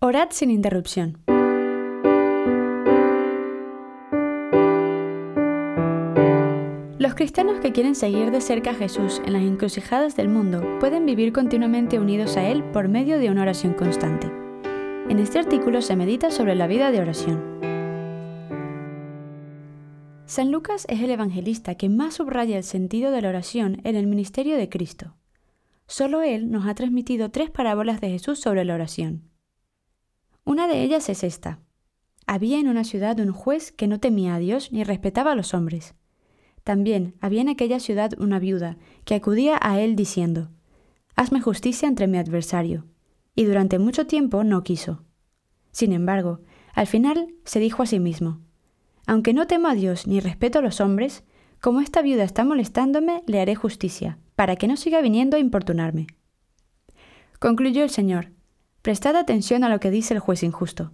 Orad sin interrupción. Los cristianos que quieren seguir de cerca a Jesús en las encrucijadas del mundo pueden vivir continuamente unidos a Él por medio de una oración constante. En este artículo se medita sobre la vida de oración. San Lucas es el evangelista que más subraya el sentido de la oración en el ministerio de Cristo. Solo él nos ha transmitido tres parábolas de Jesús sobre la oración. Una de ellas es esta. Había en una ciudad un juez que no temía a Dios ni respetaba a los hombres. También había en aquella ciudad una viuda que acudía a él diciendo, Hazme justicia entre mi adversario. Y durante mucho tiempo no quiso. Sin embargo, al final se dijo a sí mismo, Aunque no temo a Dios ni respeto a los hombres, como esta viuda está molestándome, le haré justicia, para que no siga viniendo a importunarme. Concluyó el Señor, Prestad atención a lo que dice el juez injusto.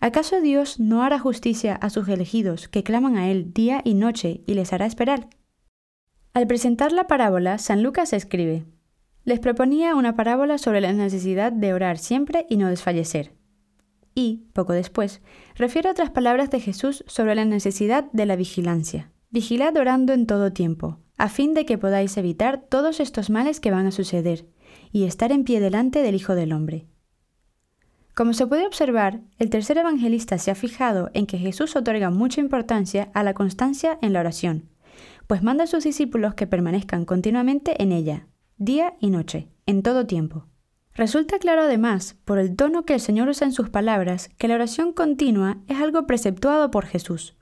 ¿Acaso Dios no hará justicia a sus elegidos que claman a Él día y noche y les hará esperar? Al presentar la parábola, San Lucas escribe, les proponía una parábola sobre la necesidad de orar siempre y no desfallecer. Y, poco después, refiere otras palabras de Jesús sobre la necesidad de la vigilancia. Vigilad orando en todo tiempo, a fin de que podáis evitar todos estos males que van a suceder, y estar en pie delante del Hijo del Hombre. Como se puede observar, el tercer evangelista se ha fijado en que Jesús otorga mucha importancia a la constancia en la oración, pues manda a sus discípulos que permanezcan continuamente en ella, día y noche, en todo tiempo. Resulta claro además, por el tono que el Señor usa en sus palabras, que la oración continua es algo preceptuado por Jesús.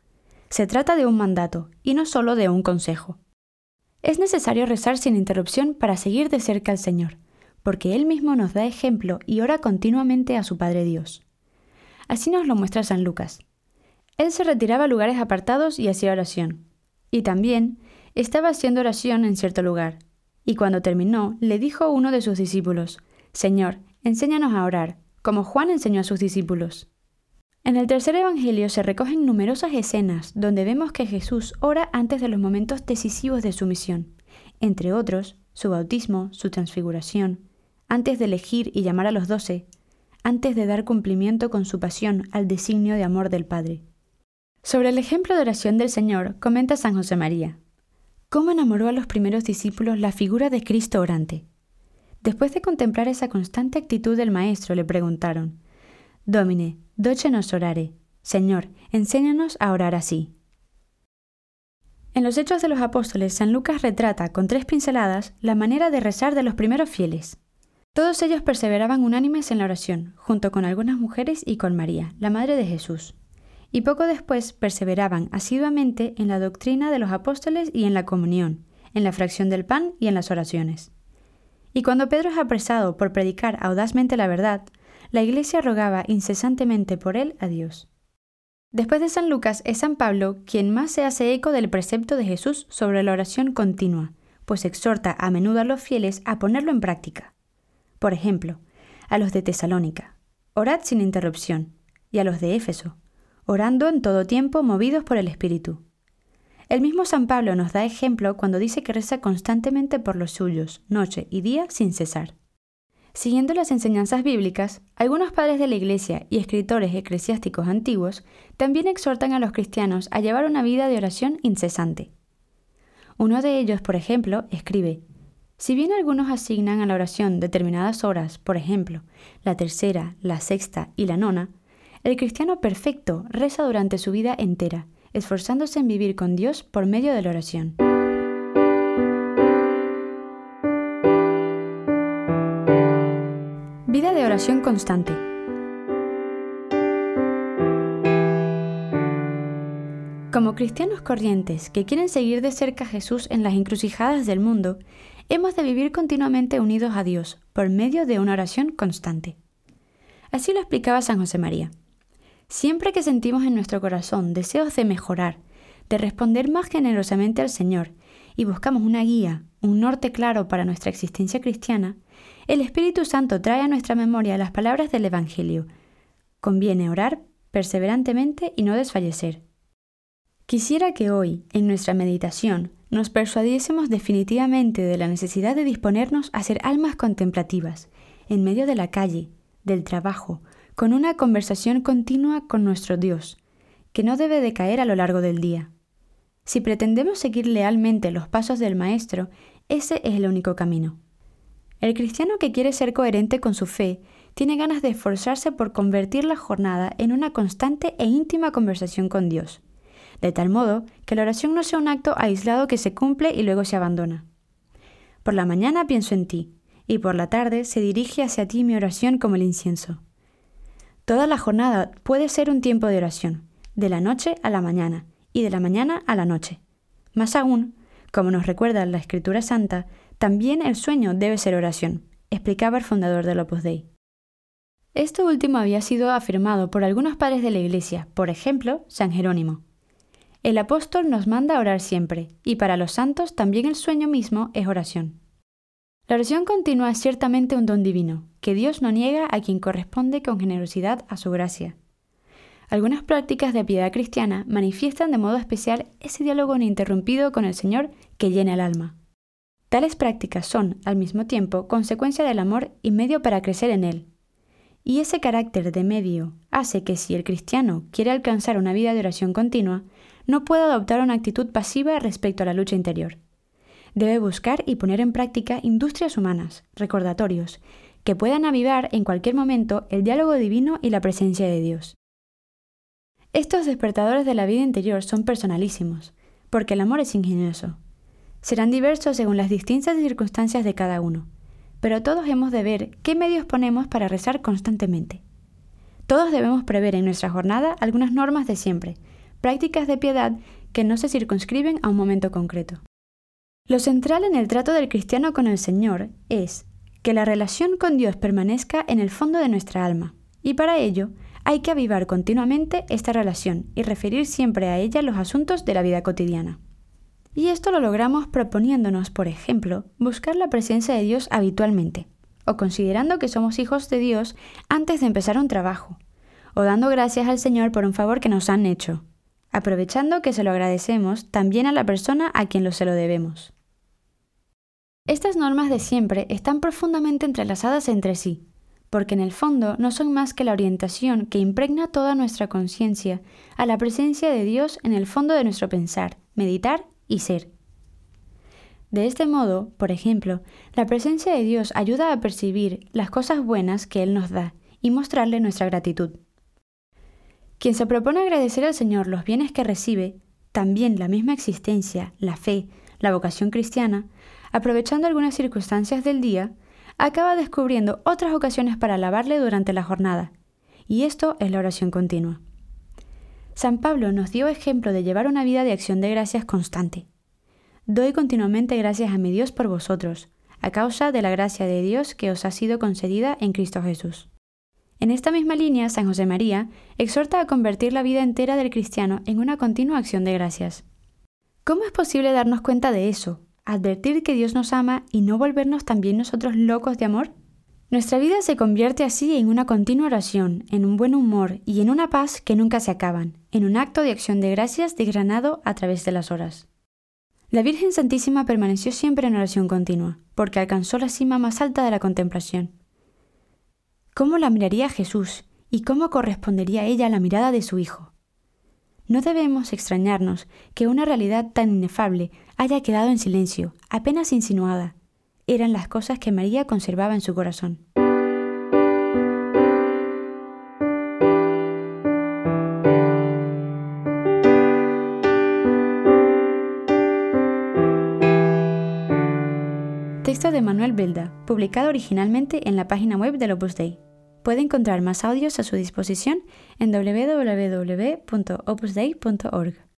Se trata de un mandato, y no solo de un consejo. Es necesario rezar sin interrupción para seguir de cerca al Señor, porque Él mismo nos da ejemplo y ora continuamente a su Padre Dios. Así nos lo muestra San Lucas. Él se retiraba a lugares apartados y hacía oración. Y también estaba haciendo oración en cierto lugar. Y cuando terminó, le dijo uno de sus discípulos, Señor, enséñanos a orar, como Juan enseñó a sus discípulos. En el tercer Evangelio se recogen numerosas escenas donde vemos que Jesús ora antes de los momentos decisivos de su misión, entre otros, su bautismo, su transfiguración, antes de elegir y llamar a los doce, antes de dar cumplimiento con su pasión al designio de amor del Padre. Sobre el ejemplo de oración del Señor comenta San José María. ¿Cómo enamoró a los primeros discípulos la figura de Cristo orante? Después de contemplar esa constante actitud del Maestro, le preguntaron, Domine, doce nos orare. Señor, enséñanos a orar así. En los Hechos de los Apóstoles, San Lucas retrata con tres pinceladas la manera de rezar de los primeros fieles. Todos ellos perseveraban unánimes en la oración, junto con algunas mujeres y con María, la Madre de Jesús. Y poco después perseveraban asiduamente en la doctrina de los apóstoles y en la comunión, en la fracción del pan y en las oraciones. Y cuando Pedro es apresado por predicar audazmente la verdad, la Iglesia rogaba incesantemente por él a Dios. Después de San Lucas es San Pablo quien más se hace eco del precepto de Jesús sobre la oración continua, pues exhorta a menudo a los fieles a ponerlo en práctica. Por ejemplo, a los de Tesalónica, orad sin interrupción, y a los de Éfeso, orando en todo tiempo movidos por el Espíritu. El mismo San Pablo nos da ejemplo cuando dice que reza constantemente por los suyos, noche y día sin cesar. Siguiendo las enseñanzas bíblicas, algunos padres de la Iglesia y escritores eclesiásticos antiguos también exhortan a los cristianos a llevar una vida de oración incesante. Uno de ellos, por ejemplo, escribe, si bien algunos asignan a la oración determinadas horas, por ejemplo, la tercera, la sexta y la nona, el cristiano perfecto reza durante su vida entera, esforzándose en vivir con Dios por medio de la oración. Vida de oración constante. Como cristianos corrientes que quieren seguir de cerca a Jesús en las encrucijadas del mundo, hemos de vivir continuamente unidos a Dios por medio de una oración constante. Así lo explicaba San José María. Siempre que sentimos en nuestro corazón deseos de mejorar, de responder más generosamente al Señor y buscamos una guía, un norte claro para nuestra existencia cristiana, el Espíritu Santo trae a nuestra memoria las palabras del Evangelio. Conviene orar perseverantemente y no desfallecer. Quisiera que hoy, en nuestra meditación, nos persuadiésemos definitivamente de la necesidad de disponernos a ser almas contemplativas, en medio de la calle, del trabajo, con una conversación continua con nuestro Dios, que no debe decaer a lo largo del día. Si pretendemos seguir lealmente los pasos del Maestro, ese es el único camino. El cristiano que quiere ser coherente con su fe tiene ganas de esforzarse por convertir la jornada en una constante e íntima conversación con Dios, de tal modo que la oración no sea un acto aislado que se cumple y luego se abandona. Por la mañana pienso en ti, y por la tarde se dirige hacia ti mi oración como el incienso. Toda la jornada puede ser un tiempo de oración, de la noche a la mañana y de la mañana a la noche. Más aún, como nos recuerda la Escritura Santa, también el sueño debe ser oración, explicaba el fundador del Opus Dei. Esto último había sido afirmado por algunos padres de la Iglesia, por ejemplo, San Jerónimo. El apóstol nos manda a orar siempre, y para los santos también el sueño mismo es oración. La oración continua es ciertamente un don divino, que Dios no niega a quien corresponde con generosidad a su gracia. Algunas prácticas de piedad cristiana manifiestan de modo especial ese diálogo ininterrumpido con el Señor que llena el alma. Tales prácticas son, al mismo tiempo, consecuencia del amor y medio para crecer en él, y ese carácter de medio hace que si el cristiano quiere alcanzar una vida de oración continua, no pueda adoptar una actitud pasiva respecto a la lucha interior. Debe buscar y poner en práctica industrias humanas, recordatorios, que puedan avivar en cualquier momento el diálogo divino y la presencia de Dios. Estos despertadores de la vida interior son personalísimos, porque el amor es ingenioso. Serán diversos según las distintas circunstancias de cada uno pero todos hemos de ver qué medios ponemos para rezar constantemente. Todos debemos prever en nuestra jornada algunas normas de siempre, prácticas de piedad que no se circunscriben a un momento concreto. Lo central en el trato del cristiano con el Señor es que la relación con Dios permanezca en el fondo de nuestra alma, y para ello hay que avivar continuamente esta relación y referir siempre a ella los asuntos de la vida cotidiana. Y esto lo logramos proponiéndonos, por ejemplo, buscar la presencia de Dios habitualmente, o considerando que somos hijos de Dios antes de empezar un trabajo, o dando gracias al Señor por un favor que nos han hecho, aprovechando que se lo agradecemos también a la persona a quien lo se lo debemos. Estas normas de siempre están profundamente entrelazadas entre sí, porque en el fondo no son más que la orientación que impregna toda nuestra conciencia a la presencia de Dios en el fondo de nuestro pensar, meditar y ser. De este modo, por ejemplo, la presencia de Dios ayuda a percibir las cosas buenas que Él nos da y mostrarle nuestra gratitud. Quien se propone agradecer al Señor los bienes que recibe, también la misma existencia, la fe, la vocación cristiana, aprovechando algunas circunstancias del día, acaba descubriendo otras ocasiones para alabarle durante la jornada, y esto es la oración continua. San Pablo nos dio ejemplo de llevar una vida de acción de gracias constante. Doy continuamente gracias a mi Dios por vosotros, a causa de la gracia de Dios que os ha sido concedida en Cristo Jesús. En esta misma línea, San José María exhorta a convertir la vida entera del cristiano en una continua acción de gracias. ¿Cómo es posible darnos cuenta de eso? ¿Advertir que Dios nos ama y no volvernos también nosotros locos de amor? Nuestra vida se convierte así en una continua oración, en un buen humor y en una paz que nunca se acaban, en un acto de acción de gracias desgranado a través de las horas. La Virgen Santísima permaneció siempre en oración continua, porque alcanzó la cima más alta de la contemplación. ¿Cómo la miraría Jesús y cómo correspondería ella a la mirada de su Hijo? No debemos extrañarnos que una realidad tan inefable haya quedado en silencio, apenas insinuada, eran las cosas que María conservaba en su corazón. Texto de Manuel Belda, publicado originalmente en la página web del Opus Dei. Puede encontrar más audios a su disposición en www.opusdei.org.